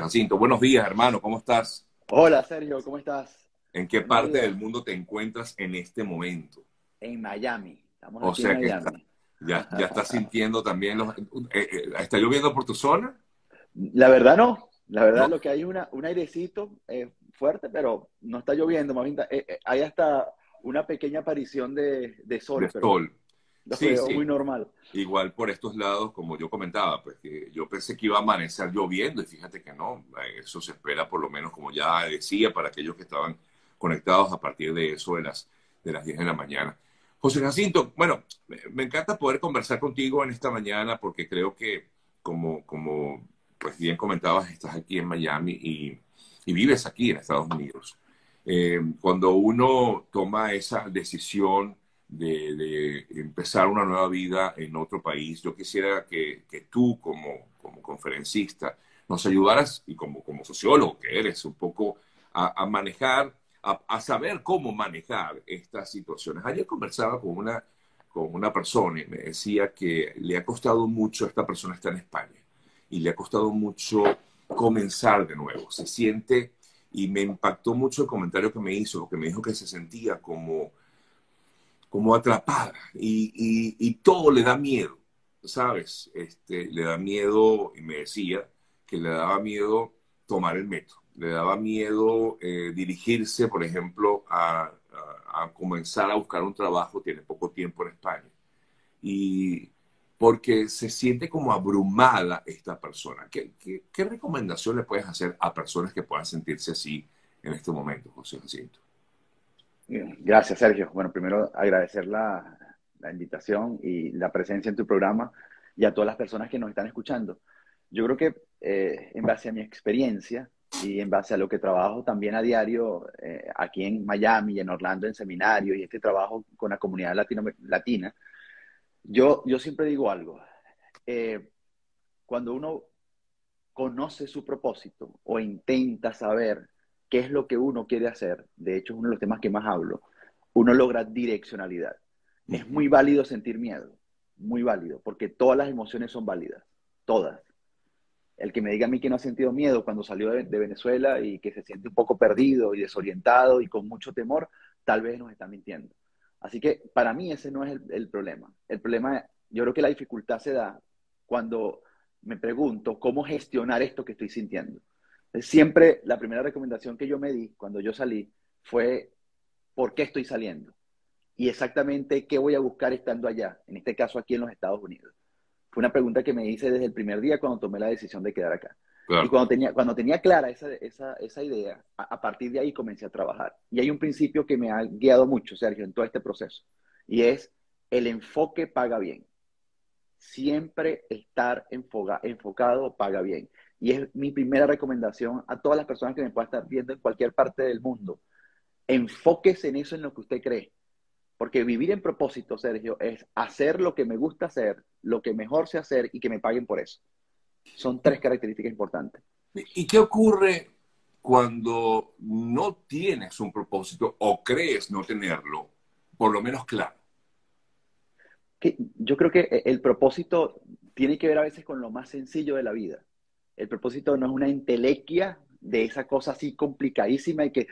Jacinto, buenos días, hermano, ¿cómo estás? Hola, Sergio, ¿cómo estás? ¿En qué parte del mundo te encuentras en este momento? En Miami. Estamos o sea que ya, ya estás sintiendo también los... Eh, eh, ¿Está lloviendo por tu zona? La verdad no. La verdad lo que hay es una, un airecito eh, fuerte, pero no está lloviendo. Más bien, hay hasta una pequeña aparición de, de sol. De sol. Sí, sí. muy normal. Igual por estos lados, como yo comentaba, pues que yo pensé que iba a amanecer lloviendo y fíjate que no, eso se espera por lo menos, como ya decía, para aquellos que estaban conectados a partir de eso de las, de las 10 de la mañana. José Jacinto, bueno, me encanta poder conversar contigo en esta mañana porque creo que, como, como pues bien comentabas, estás aquí en Miami y, y vives aquí en Estados Unidos. Eh, cuando uno toma esa decisión de, empezar una nueva vida en otro país, yo quisiera que, que tú como, como, conferencista nos ayudaras, y como, como sociólogo que eres, un poco a, manejar, a, saber cómo manejar estas situaciones. Ayer conversaba con una, con una persona y me decía que le ha costado mucho, esta persona está en España, y le ha costado mucho comenzar de nuevo. Se siente, y me impactó mucho el comentario que me hizo, que me dijo que se sentía como como atrapada y, todo le da miedo, ¿sabes? Este, le da miedo, y me decía que le daba miedo tomar el metro, le daba miedo eh, dirigirse, por ejemplo, a, comenzar a buscar un trabajo, tiene poco tiempo en España, y porque se siente como abrumada esta persona. ¿Qué, qué recomendación le puedes hacer a personas que puedan sentirse así en este momento, José Jacinto? Gracias, Sergio. Bueno, primero agradecer la, invitación y la presencia en tu programa y a todas las personas que nos están escuchando. Yo creo que eh, en base a mi experiencia y en base a lo que trabajo también a diario eh, aquí en Miami y en Orlando en seminarios y este trabajo con la comunidad latino, latina, yo, yo siempre digo algo. Eh, cuando uno conoce su propósito o intenta saber qué es lo que uno quiere hacer, de hecho es uno de los temas que más hablo, uno logra direccionalidad. Es muy válido sentir miedo, muy válido, porque todas las emociones son válidas, todas. El que me diga a mí que no ha sentido miedo cuando salió de, Venezuela y que se siente un poco perdido y desorientado y con mucho temor, tal vez nos está mintiendo. Así que para mí ese no es el, el problema. El problema, yo creo que la dificultad se da cuando me pregunto cómo gestionar esto que estoy sintiendo. Siempre la primera recomendación que yo me di cuando yo salí fue, ¿por qué estoy saliendo? Y exactamente qué voy a buscar estando allá, en este caso aquí en los Estados Unidos. Fue una pregunta que me hice desde el primer día cuando tomé la decisión de quedar acá. Y cuando tenía, cuando tenía clara esa, esa, esa idea, a, a, partir de ahí comencé a trabajar. Y hay un principio que me ha guiado mucho, Sergio, en todo este proceso. Y es, el enfoque paga bien. Siempre estar enfocado paga bien. Y es mi primera recomendación a todas las personas que me puedan estar viendo en cualquier parte del mundo. Enfóquese en eso, en lo que usted cree. Porque vivir en propósito, Sergio, es hacer lo que me gusta hacer, lo que mejor sé hacer y que me paguen por eso. Son tres características importantes. ¿Y qué ocurre cuando no tienes un propósito o crees no tenerlo, por lo menos claro? yo creo que el propósito tiene que ver a veces con lo más sencillo de la vida. El propósito no es una entelequia de esa cosa así complicadísima y que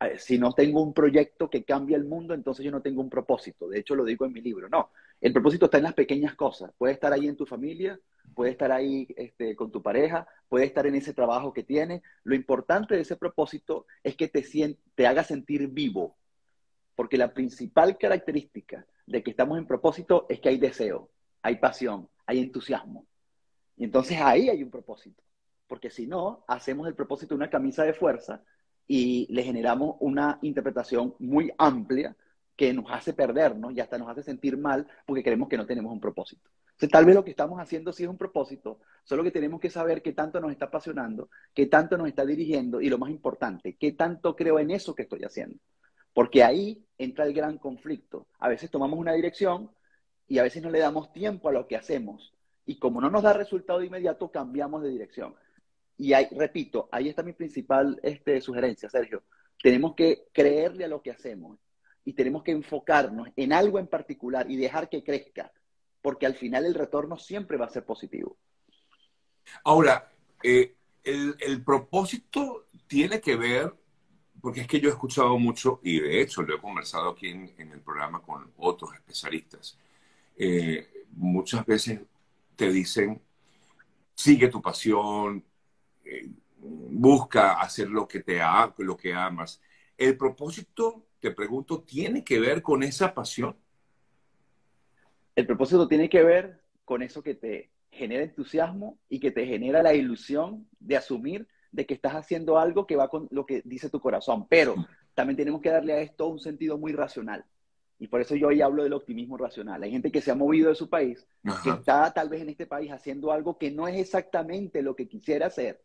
eh, si no tengo un proyecto que cambie el mundo, entonces yo no tengo un propósito. De hecho, lo digo en mi libro. No, el propósito está en las pequeñas cosas. Puede estar ahí en tu familia, puede estar ahí este, con tu pareja, puede estar en ese trabajo que tienes. Lo importante de ese propósito es que te, te haga sentir vivo. Porque la principal característica de que estamos en propósito es que hay deseo, hay pasión, hay entusiasmo. Y entonces ahí hay un propósito. Porque si no, hacemos el propósito una camisa de fuerza y le generamos una interpretación muy amplia que nos hace perdernos y hasta nos hace sentir mal porque creemos que no tenemos un propósito. Entonces, tal vez lo que estamos haciendo sí es un propósito, solo que tenemos que saber qué tanto nos está apasionando, qué tanto nos está dirigiendo y lo más importante, qué tanto creo en eso que estoy haciendo. Porque ahí entra el gran conflicto. A veces tomamos una dirección y a veces no le damos tiempo a lo que hacemos y como no nos da resultado de inmediato, cambiamos de dirección. Y ahí, repito, ahí está mi principal este, sugerencia, Sergio. Tenemos que creerle a lo que hacemos y tenemos que enfocarnos en algo en particular y dejar que crezca, porque al final el retorno siempre va a ser positivo. Ahora, eh, el, el, propósito tiene que ver, porque es que yo he escuchado mucho, y de hecho lo he conversado aquí en, en el programa con otros especialistas, eh, muchas veces te dicen, sigue tu pasión, eh, busca hacer lo que te ha, lo que amas. El propósito, te pregunto, ¿tiene que ver con esa pasión? El propósito tiene que ver con eso que te genera entusiasmo y que te genera la ilusión de asumir de que estás haciendo algo que va con lo que dice tu corazón. Pero también tenemos que darle a esto un sentido muy racional. Y por eso yo hoy hablo del optimismo racional. Hay gente que se ha movido de su país, que está tal vez en este país haciendo algo que no es exactamente lo que quisiera hacer.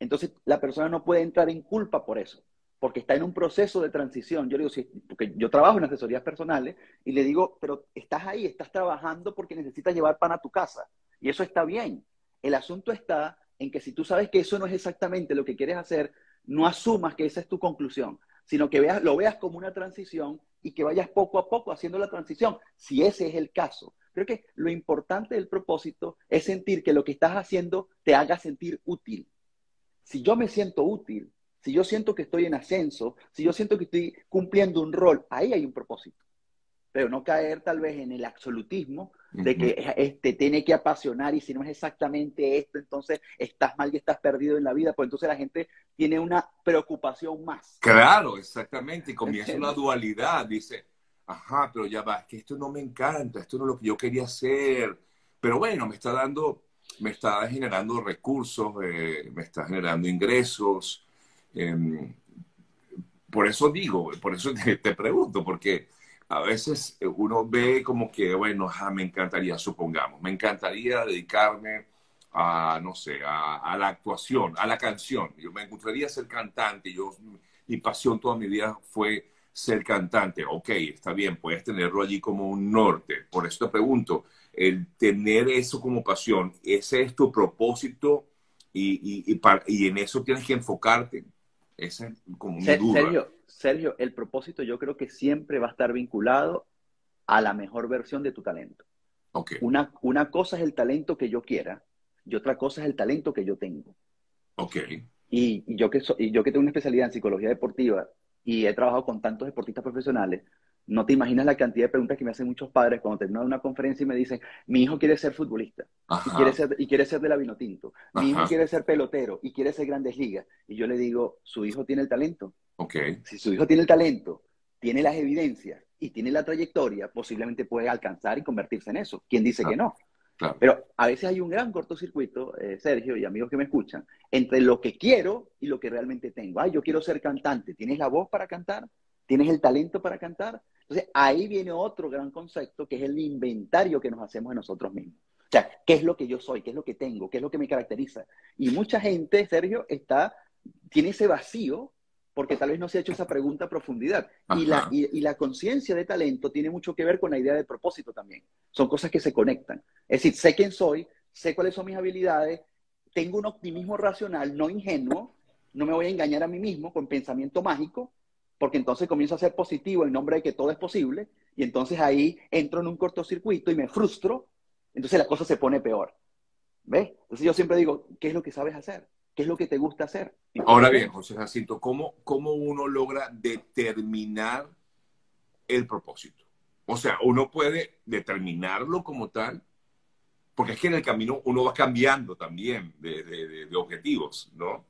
Entonces la persona no puede entrar en culpa por eso, porque está en un proceso de transición. Yo digo, sí, porque yo trabajo en asesorías personales y le digo, pero estás ahí, estás trabajando porque necesitas llevar pan a tu casa. Y eso está bien. El asunto está en que si tú sabes que eso no es exactamente lo que quieres hacer, no asumas que esa es tu conclusión, sino que veas, lo veas como una transición y que vayas poco a poco haciendo la transición, si ese es el caso. Creo que lo importante del propósito es sentir que lo que estás haciendo te haga sentir útil. Si yo me siento útil, si yo siento que estoy en ascenso, si yo siento que estoy cumpliendo un rol, ahí hay un propósito. Pero no caer tal vez en el absolutismo de que este, tiene que apasionar y si no es exactamente esto, entonces estás mal y estás perdido en la vida, pues entonces la gente tiene una preocupación más. Claro, exactamente, y comienza una dualidad, dice, ajá, pero ya va, es que esto no me encanta, esto no es lo que yo quería hacer, pero bueno, me está dando, me está generando recursos, eh, me está generando ingresos. Em, por eso digo, por eso te pregunto, porque a veces eh, uno ve como que, bueno, me encantaría, supongamos, me encantaría dedicarme a, no sé, a, la actuación, a la canción. Yo me gustaría ser cantante. Yo, mi pasión toda mi vida fue ser cantante. Ok, está bien, puedes tenerlo allí como un norte. Por eso te pregunto, el tener eso como pasión, ¿ese es tu propósito? Y, y, y, en eso tienes que enfocarte. Esa es como mi duda. Sergio, el propósito yo creo que siempre va a estar vinculado a la mejor versión de tu talento. Okay. Una, una cosa es el talento que yo quiera y otra cosa es el talento que yo tengo. Ok. Y, yo, que y yo que tengo una especialidad en psicología deportiva y he trabajado con tantos deportistas profesionales, no te imaginas la cantidad de preguntas que me hacen muchos padres cuando terminan una conferencia y me dicen, mi hijo quiere ser futbolista y quiere ser, y quiere ser de la Vinotinto, mi hijo quiere ser pelotero y quiere ser grandes ligas. Y yo le digo, ¿su hijo tiene el talento? Okay. Si su hijo tiene el talento, tiene las evidencias y tiene la trayectoria, posiblemente puede alcanzar y convertirse en eso. ¿Quién dice que no? Claro. Pero a veces hay un gran cortocircuito, eh, Sergio y amigos que me escuchan, entre lo que quiero y lo que realmente tengo. Ay, yo quiero ser cantante. ¿Tienes la voz para cantar? ¿Tienes el talento para cantar? Entonces, ahí viene otro gran concepto que es el inventario que nos hacemos de nosotros mismos. O sea, ¿qué es lo que yo soy? ¿Qué es lo que tengo? ¿Qué es lo que me caracteriza? Y mucha gente, Sergio, está, tiene ese vacío porque tal vez no se ha hecho esa pregunta a profundidad. Y la, y, la conciencia de talento tiene mucho que ver con la idea de propósito también. Son cosas que se conectan. Es decir, sé quién soy, sé cuáles son mis habilidades, tengo un optimismo racional, no ingenuo, no me voy a engañar a mí mismo con pensamiento mágico, porque entonces comienzo a ser positivo en nombre de que todo es posible, y entonces ahí entro en un cortocircuito y me frustro, entonces la cosa se pone peor. ¿Ves? Entonces yo siempre digo, ¿qué es lo que sabes hacer? ¿Qué es lo que te gusta hacer? Ahora bien, José Jacinto, ¿cómo, ¿cómo uno logra determinar el propósito? O sea, uno puede determinarlo como tal, porque es que en el camino uno va cambiando también de, de, objetivos, ¿no?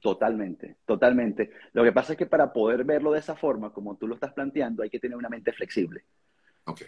Totalmente, totalmente. Lo que pasa es que para poder verlo de esa forma, como tú lo estás planteando, hay que tener una mente flexible.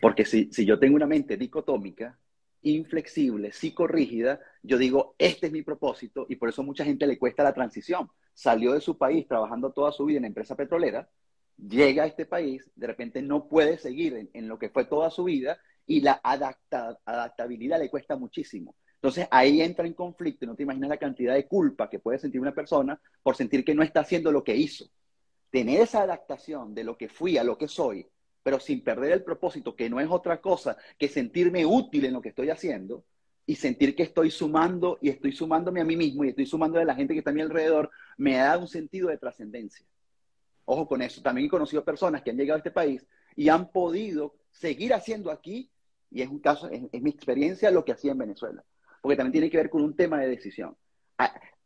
Porque si, si yo tengo una mente dicotómica, inflexible, psicorrígida, yo digo, este es mi propósito y por eso mucha gente le cuesta la transición. Salió de su país trabajando toda su vida en empresa petrolera, llega a este país, de repente no puede seguir en, lo que fue toda su vida y la adaptabilidad le cuesta muchísimo. Entonces ahí entra en conflicto no te imaginas la cantidad de culpa que puede sentir una persona por sentir que no está haciendo lo que hizo. Tener esa adaptación de lo que fui a lo que soy pero sin perder el propósito, que no es otra cosa que sentirme útil en lo que estoy haciendo y sentir que estoy sumando y estoy sumándome a mí mismo y estoy sumando a la gente que está a mi alrededor, me da un sentido de trascendencia. Ojo con eso. También he conocido personas que han llegado a este país y han podido seguir haciendo aquí, y es un caso, es, mi experiencia, lo que hacía en Venezuela. Porque también tiene que ver con un tema de decisión.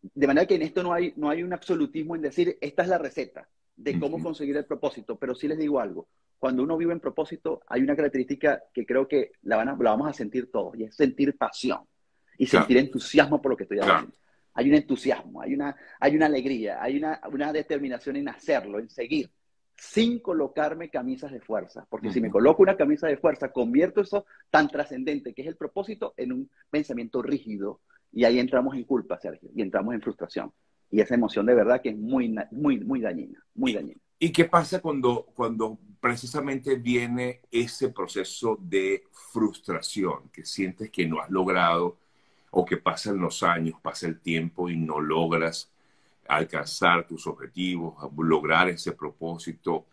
de manera que en esto no hay, no hay un absolutismo en decir, esta es la receta de cómo conseguir el propósito, pero sí les digo algo, cuando uno vive en propósito, hay una característica que creo que la, van la vamos a sentir todos, y es sentir pasión y sentir entusiasmo por lo que estoy haciendo. Hay un entusiasmo, hay una, hay una alegría, hay una, una determinación en hacerlo, en seguir, sin colocarme camisas de fuerza. Porque si me coloco una camisa de fuerza, convierto eso tan trascendente que es el propósito en un pensamiento rígido. Y ahí entramos en culpa, Sergio, y entramos en frustración. Y esa emoción de verdad que es muy, muy, muy dañina, muy dañina. ¿Y qué pasa cuando, cuando precisamente viene ese proceso de frustración, que sientes que no has logrado o que pasan los años, pasa el tiempo y no logras alcanzar tus objetivos, lograr ese propósito?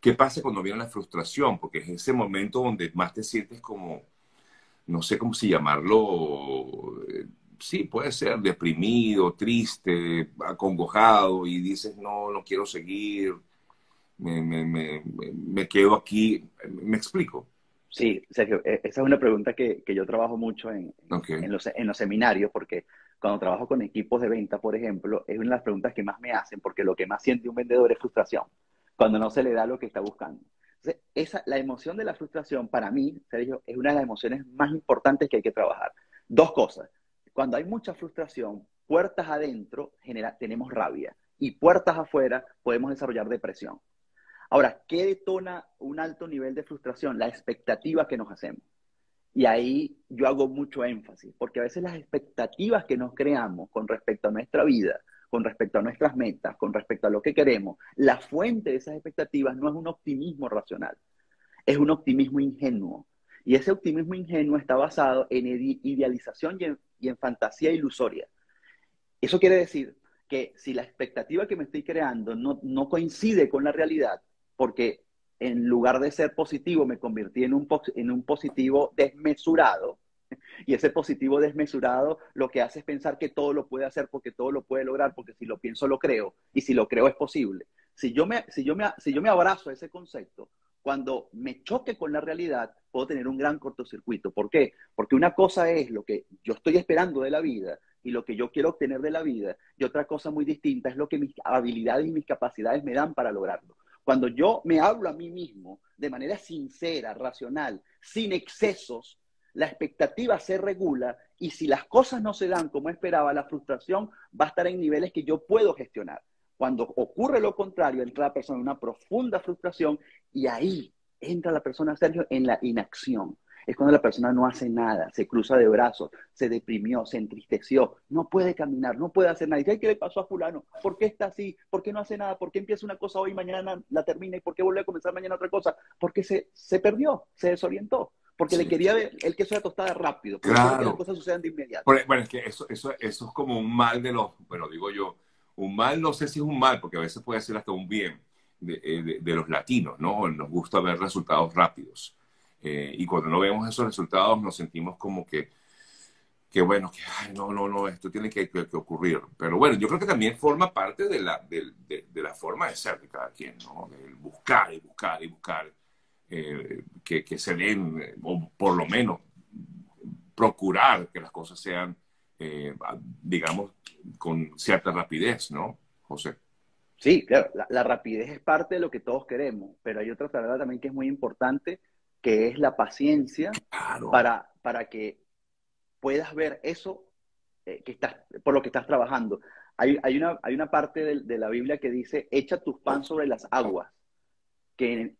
¿Qué pasa cuando viene la frustración? Porque es ese momento donde más te sientes como, no sé cómo si llamarlo, sí, puede ser deprimido, triste, acongojado y dices, no, no quiero seguir, me, me, me, me quedo aquí. ¿Me explico? Sí, Sergio, e, esa es una pregunta que, que yo trabajo mucho en, en, los, en, los, seminarios, porque cuando trabajo con equipos de venta, por ejemplo, es una de las preguntas que más me hacen, porque lo que más siente un vendedor es frustración, cuando no se le da lo que está buscando. Entonces, esa, la emoción de la frustración, para mí, Sergio, es una de las emociones más importantes que hay que trabajar. Dos cosas. Cuando hay mucha frustración, puertas adentro genera, tenemos rabia y puertas afuera podemos desarrollar depresión. Ahora, ¿qué detona un alto nivel de frustración? La expectativa que nos hacemos. Y ahí yo hago mucho énfasis, porque a veces las expectativas que nos creamos con respecto a nuestra vida, con respecto a nuestras metas, con respecto a lo que queremos, la fuente de esas expectativas no es un optimismo racional, es un optimismo ingenuo. Y ese optimismo ingenuo está basado en idealización y en, fantasía ilusoria. Eso quiere decir que si la expectativa que me estoy creando no, no coincide con la realidad, porque en lugar de ser positivo me convertí en un, en un positivo desmesurado. Y ese positivo desmesurado lo que hace es pensar que todo lo puede hacer porque todo lo puede lograr, porque si lo pienso lo creo y si lo creo es posible. Si yo me, si yo me, si yo me abrazo a ese concepto, cuando me choque con la realidad, puedo tener un gran cortocircuito. ¿Por qué? Porque una cosa es lo que yo estoy esperando de la vida y lo que yo quiero obtener de la vida, y otra cosa muy distinta es lo que mis habilidades y mis capacidades me dan para lograrlo. Cuando yo me hablo a mí mismo de manera sincera, racional, sin excesos, la expectativa se regula y si las cosas no se dan como esperaba, la frustración va a estar en niveles que yo puedo gestionar. Cuando ocurre lo contrario, entra la persona en una profunda frustración y ahí entra la persona, Sergio, en la inacción es cuando la persona no hace nada, se cruza de brazos, se deprimió, se entristeció, no puede caminar, no puede hacer nada. ¿qué le pasó a fulano? ¿Por qué está así? ¿Por qué no hace nada? ¿Por qué empieza una cosa hoy y mañana la termina? ¿Y por qué vuelve a comenzar mañana otra cosa? Porque se, se perdió, se desorientó. Porque le quería ver el queso de tostada rápido. Porque claro. que las cosas sucedan de inmediato. Bueno, es que eso, eso, eso es como un mal de los, bueno, digo yo, un mal, no sé si es un mal, porque a veces puede ser hasta un bien de, eh, de, los latinos, ¿no? Nos gusta ver resultados rápidos. Eh, y cuando no vemos esos resultados nos sentimos como que, que bueno, que ay, no, no, no, esto tiene que, que, ocurrir. Pero bueno, yo creo que también forma parte de la, de, la forma de ser de cada quien, ¿no? Buscar y buscar y buscar eh, que, que, se den, o por lo menos procurar que las cosas sean, digamos, con cierta rapidez, ¿no, José? Sí, claro, la, la, rapidez es parte de lo que todos queremos, pero hay otra tarea también que es muy importante, que es la paciencia para, para que puedas ver eso eh, que estás, por lo que estás trabajando. Hay, hay, una, hay una parte de, de, la Biblia que dice, echa tus pan sobre las aguas, que en,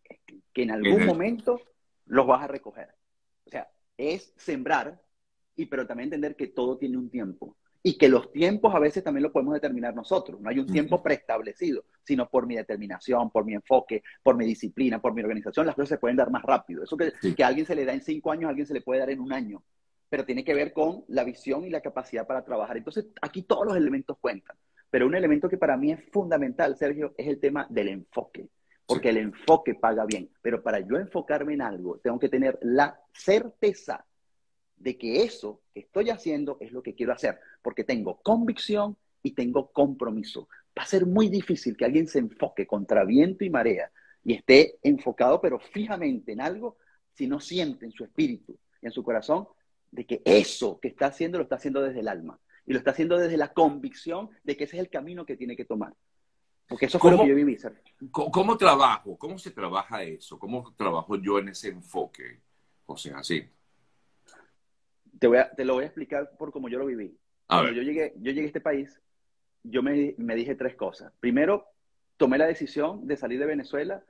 que en algún momento los vas a recoger. O sea, es sembrar, y pero también entender que todo tiene un tiempo y que los tiempos a veces también lo podemos determinar nosotros. No hay un tiempo preestablecido, sino por mi determinación, por mi enfoque, por mi disciplina, por mi organización, las cosas se pueden dar más rápido. Eso que, que a alguien se le da en cinco años, a alguien se le puede dar en un año, pero tiene que ver con la visión y la capacidad para trabajar. Entonces, aquí todos los elementos cuentan. Pero un elemento que para mí es fundamental, Sergio, es el tema del enfoque. Porque el enfoque paga bien. Pero para yo enfocarme en algo, tengo que tener la certeza de que eso que estoy haciendo es lo que quiero hacer, porque tengo convicción y tengo compromiso. Va a ser muy difícil que alguien se enfoque contra viento y marea y esté enfocado, pero fijamente en algo, si no siente en su espíritu y en su corazón de que eso que está haciendo lo está haciendo desde el alma. Y lo está haciendo desde la convicción de que ese es el camino que tiene que tomar. Porque eso fue lo que yo viví, ¿cómo, trabajo? ¿Cómo se trabaja eso? ¿Cómo trabajo yo en ese enfoque, José así Te, voy a, te lo voy a explicar por cómo yo lo viví. Cuando yo llegué, yo llegué a este país, yo me, me dije tres cosas. Primero, tomé la decisión de salir de Venezuela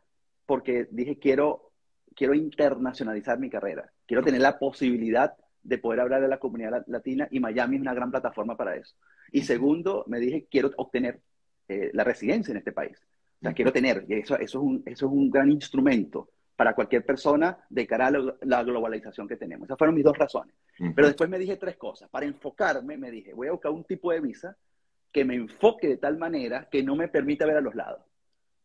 porque dije, quiero, quiero internacionalizar mi carrera. Quiero tener la posibilidad de poder hablar de la comunidad latina y Miami es una gran plataforma para eso. Y segundo, me dije, quiero obtener eh, la residencia en este país. O sea, quiero tener, y eso, eso, es un, eso es un gran instrumento para cualquier persona de cara a la globalización que tenemos. Esas fueron mis dos razones. Pero después me dije tres cosas. Para enfocarme, me dije, voy a buscar un tipo de visa que me enfoque de tal manera que no me permita ver a los lados.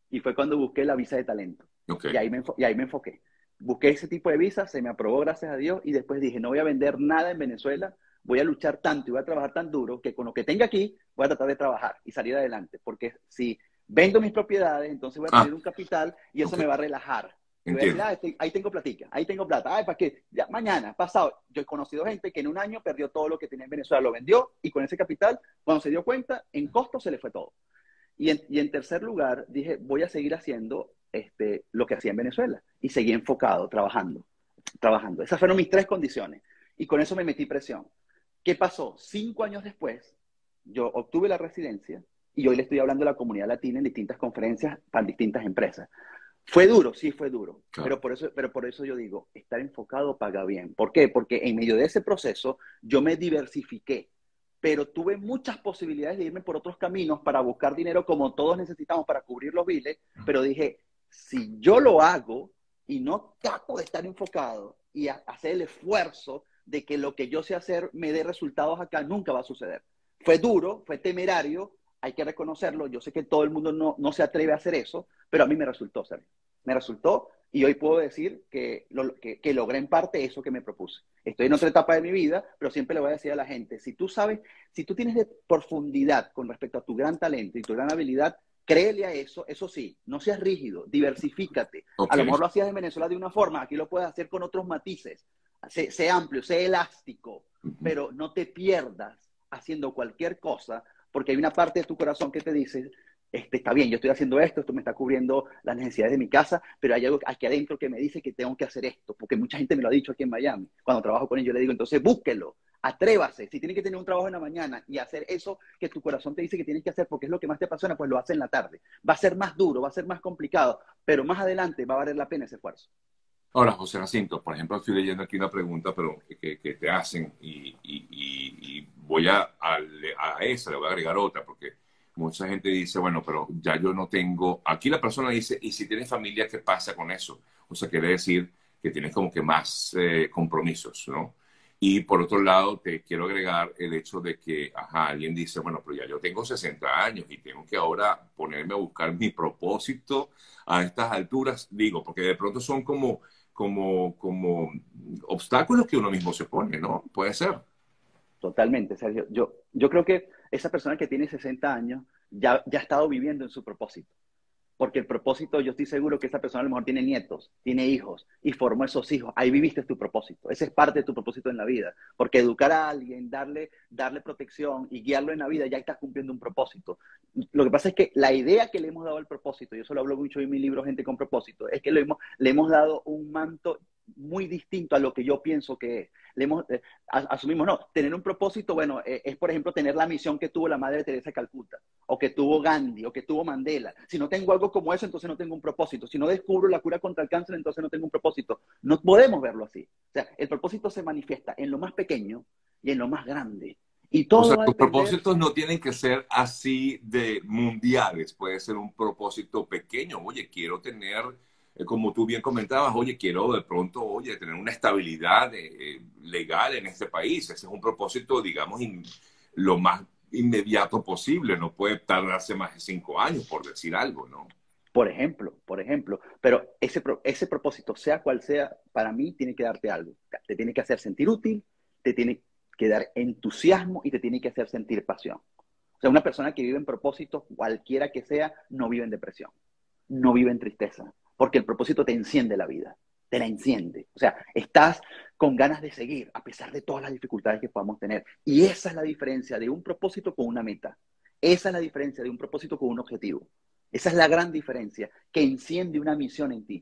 Y fue cuando busqué la visa de talento. Y, ahí me y ahí me enfoqué. Busqué ese tipo de visa, se me aprobó, gracias a Dios, y después dije, no voy a vender nada en Venezuela voy a luchar tanto y voy a trabajar tan duro que con lo que tenga aquí voy a tratar de trabajar y salir adelante. Porque si vendo mis propiedades, entonces voy a tener ah. un capital y eso me va a relajar. Ah, ahí tengo platica, ahí tengo plata. Ay, ¿para qué? Ya, mañana, pasado. Yo he conocido gente que en un año perdió todo lo que tenía en Venezuela, lo vendió y con ese capital, cuando se dio cuenta, en costo se le fue todo. Y en, y en tercer lugar, dije, voy a seguir haciendo este, lo que hacía en Venezuela y seguí enfocado, trabajando, trabajando. Esas fueron mis tres condiciones y con eso me metí presión. ¿Qué pasó? Cinco años después, yo obtuve la residencia y hoy le estoy hablando a la comunidad latina en distintas conferencias para distintas empresas. Fue duro, sí fue duro, pero, por eso, pero por eso yo digo, estar enfocado paga bien. ¿Por qué? Porque en medio de ese proceso yo me diversifiqué, pero tuve muchas posibilidades de irme por otros caminos para buscar dinero como todos necesitamos para cubrir los biles, pero dije, si yo lo hago y no trato de estar enfocado y hacer el esfuerzo de que lo que yo sé hacer me dé resultados acá, nunca va a suceder. Fue duro, fue temerario, hay que reconocerlo. Yo sé que todo el mundo no, no se atreve a hacer eso, pero a mí me resultó, ser Me resultó y hoy puedo decir que, lo, que, que, logré en parte eso que me propuse. Estoy en otra etapa de mi vida, pero siempre le voy a decir a la gente, si tú sabes, si tú tienes de profundidad con respecto a tu gran talento y tu gran habilidad, créele a eso, eso sí, no seas rígido, diversifícate. A lo mejor lo hacías en Venezuela de una forma, aquí lo puedes hacer con otros matices sé, amplio, sé elástico, pero no te pierdas haciendo cualquier cosa, porque hay una parte de tu corazón que te dice, este, está bien, yo estoy haciendo esto, esto me está cubriendo las necesidades de mi casa, pero hay algo aquí adentro que me dice que tengo que hacer esto, porque mucha gente me lo ha dicho aquí en Miami. Cuando trabajo con ellos, yo le digo, entonces búsquelo, atrévase. Si tiene que tener un trabajo en la mañana y hacer eso que tu corazón te dice que tienes que hacer porque es lo que más te apasiona, pues lo hace en la tarde. Va a ser más duro, va a ser más complicado, pero más adelante va a valer la pena ese esfuerzo. Ahora, José Jacinto, por ejemplo, estoy leyendo aquí una pregunta pero que, te hacen y, voy a, a, esa, le voy a agregar otra, porque mucha gente dice, bueno, pero ya yo no tengo, aquí la persona dice, ¿y si tienes familia, qué pasa con eso? O sea, quiere decir que tienes como que más eh, compromisos, ¿no? Y por otro lado, te quiero agregar el hecho de que, alguien dice, bueno, pero ya yo tengo 60 años y tengo que ahora ponerme a buscar mi propósito a estas alturas, digo, porque de pronto son como como, como obstáculos que uno mismo se pone, ¿no? Puede ser. Totalmente, Sergio. Yo, yo creo que esa persona que tiene 60 años ya, ya ha estado viviendo en su propósito. Porque el propósito, yo estoy seguro que esa persona a lo mejor tiene nietos, tiene hijos y formó esos hijos. Ahí viviste tu propósito. Ese es parte de tu propósito en la vida. Porque educar a alguien, darle, darle protección y guiarlo en la vida, ya estás cumpliendo un propósito. Lo que pasa es que la idea que le hemos dado al propósito, yo eso lo hablo mucho en mi libro Gente con propósito, es que le hemos, le hemos dado un manto muy distinto a lo que yo pienso que es. Le hemos, eh, asumimos, no, tener un propósito, bueno, eh, es por ejemplo tener la misión que tuvo la Madre Teresa de Calcuta, o que tuvo Gandhi, o que tuvo Mandela. Si no tengo algo como eso, entonces no tengo un propósito. Si no descubro la cura contra el cáncer, entonces no tengo un propósito. No podemos verlo así. O sea, el propósito se manifiesta en lo más pequeño y en lo más grande. Y todo o sea, tus propósitos no tienen que ser así de mundiales, puede ser un propósito pequeño. Oye, quiero tener como tú bien comentabas, oye, quiero de pronto, oye, tener una estabilidad eh, legal en este país. Ese es un propósito, digamos, lo más inmediato posible. No puede tardarse más de cinco años, por decir algo, ¿no? Por ejemplo, por ejemplo, pero ese, ese propósito, sea cual sea, para mí tiene que darte algo. Te tiene que hacer sentir útil, te tiene que dar entusiasmo y te tiene que hacer sentir pasión. O sea, una persona que vive en propósito, cualquiera que sea, no vive en depresión, no vive en tristeza, porque el propósito te enciende la vida, te la enciende. O sea, estás con ganas de seguir a pesar de todas las dificultades que podamos tener. Y esa es la diferencia de un propósito con una meta. Esa es la diferencia de un propósito con un objetivo. Esa es la gran diferencia que enciende una misión en ti.